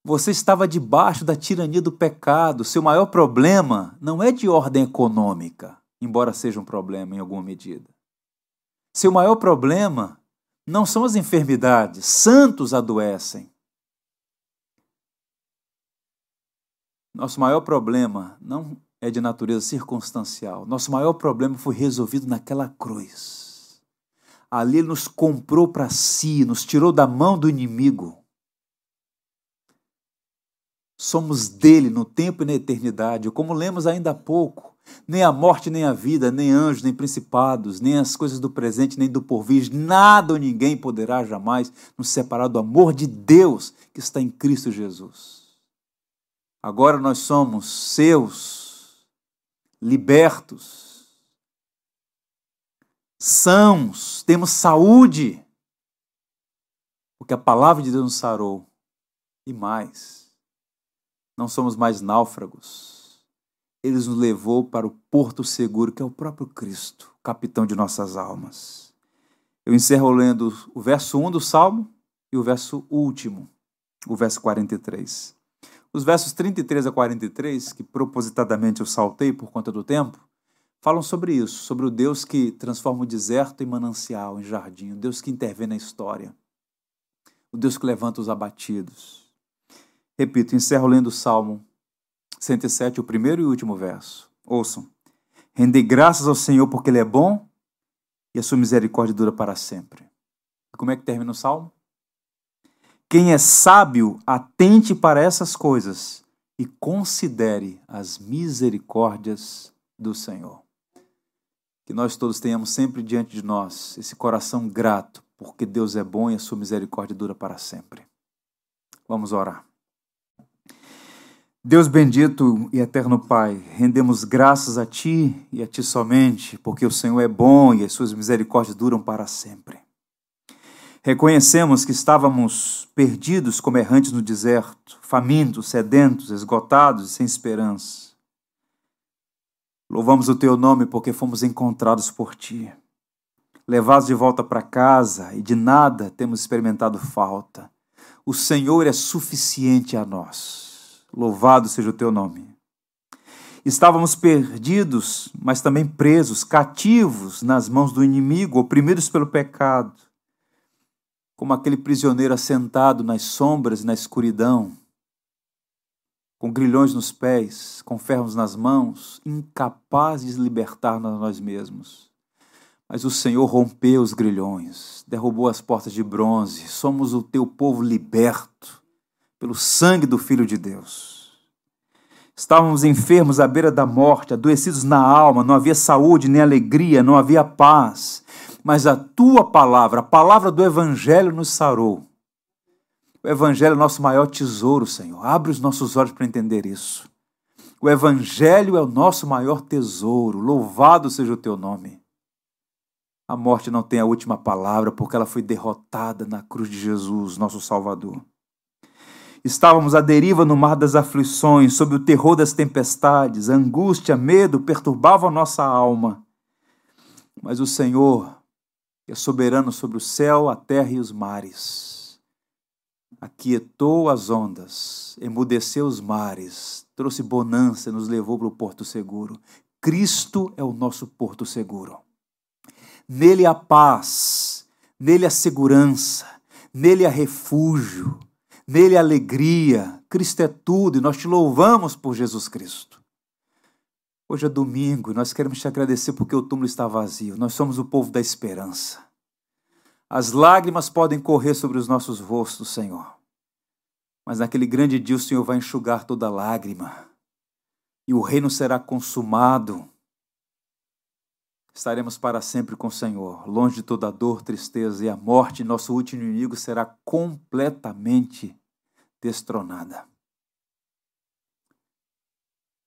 Você estava debaixo da tirania do pecado. Seu maior problema não é de ordem econômica, embora seja um problema em alguma medida. Seu maior problema não são as enfermidades. Santos adoecem. Nosso maior problema não é de natureza circunstancial. Nosso maior problema foi resolvido naquela cruz. Ali ele nos comprou para si, nos tirou da mão do inimigo. Somos dele no tempo e na eternidade. Como lemos ainda há pouco, nem a morte, nem a vida, nem anjos, nem principados, nem as coisas do presente, nem do porvir, nada ou ninguém poderá jamais nos separar do amor de Deus que está em Cristo Jesus. Agora nós somos seus libertos, sãos, temos saúde, porque a palavra de Deus nos sarou. E mais, não somos mais náufragos. Ele nos levou para o porto seguro, que é o próprio Cristo, capitão de nossas almas. Eu encerro lendo o verso 1 do Salmo e o verso último, o verso 43. Os versos 33 a 43, que propositadamente eu saltei por conta do tempo, falam sobre isso, sobre o Deus que transforma o deserto em manancial, em jardim, o Deus que intervém na história, o Deus que levanta os abatidos. Repito, encerro lendo o Salmo 107, o primeiro e último verso. Ouçam. Rendei graças ao Senhor porque Ele é bom e a sua misericórdia dura para sempre. E como é que termina o Salmo? Quem é sábio, atente para essas coisas e considere as misericórdias do Senhor. Que nós todos tenhamos sempre diante de nós esse coração grato, porque Deus é bom e a sua misericórdia dura para sempre. Vamos orar. Deus bendito e eterno Pai, rendemos graças a Ti e a Ti somente, porque o Senhor é bom e as suas misericórdias duram para sempre. Reconhecemos que estávamos perdidos como errantes no deserto, famintos, sedentos, esgotados e sem esperança. Louvamos o teu nome porque fomos encontrados por ti. Levados de volta para casa e de nada temos experimentado falta. O Senhor é suficiente a nós. Louvado seja o teu nome. Estávamos perdidos, mas também presos, cativos nas mãos do inimigo, oprimidos pelo pecado como aquele prisioneiro assentado nas sombras e na escuridão, com grilhões nos pés, com ferros nas mãos, incapaz de libertar nós mesmos. Mas o Senhor rompeu os grilhões, derrubou as portas de bronze. Somos o teu povo liberto pelo sangue do Filho de Deus. Estávamos enfermos à beira da morte, adoecidos na alma, não havia saúde nem alegria, não havia paz mas a tua palavra, a palavra do Evangelho nos sarou. O Evangelho é nosso maior tesouro, Senhor. Abre os nossos olhos para entender isso. O Evangelho é o nosso maior tesouro. Louvado seja o teu nome. A morte não tem a última palavra, porque ela foi derrotada na cruz de Jesus, nosso Salvador. Estávamos à deriva no mar das aflições, sob o terror das tempestades, angústia, medo perturbavam nossa alma. Mas o Senhor que é soberano sobre o céu, a terra e os mares. Aquietou as ondas, emudeceu os mares, trouxe bonança e nos levou para o porto seguro. Cristo é o nosso porto seguro. Nele há paz, nele há segurança, nele há refúgio, Nele alegria, Cristo é tudo e nós te louvamos por Jesus Cristo. Hoje é domingo e nós queremos te agradecer porque o túmulo está vazio. Nós somos o povo da esperança. As lágrimas podem correr sobre os nossos rostos, Senhor. Mas naquele grande dia o Senhor vai enxugar toda lágrima. E o reino será consumado. Estaremos para sempre com o Senhor, longe de toda dor, tristeza e a morte, nosso último inimigo será completamente destronada.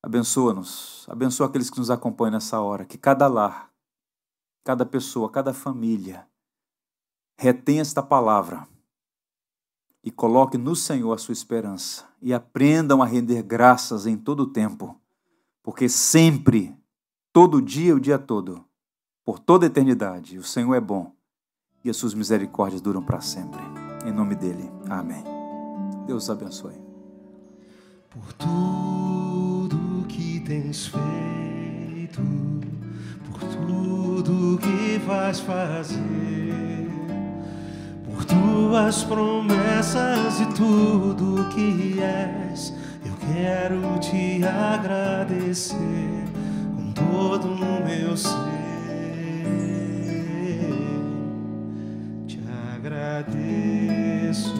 Abençoa-nos, abençoa aqueles que nos acompanham nessa hora, que cada lar, cada pessoa, cada família retém esta palavra e coloque no Senhor a sua esperança e aprendam a render graças em todo o tempo, porque sempre, todo dia, o dia todo, por toda a eternidade, o Senhor é bom e as suas misericórdias duram para sempre. Em nome dele, amém. Deus abençoe. Tens feito, por tudo que vais fazer por tuas promessas e tudo que és. Eu quero te agradecer com todo o meu ser. Te agradeço,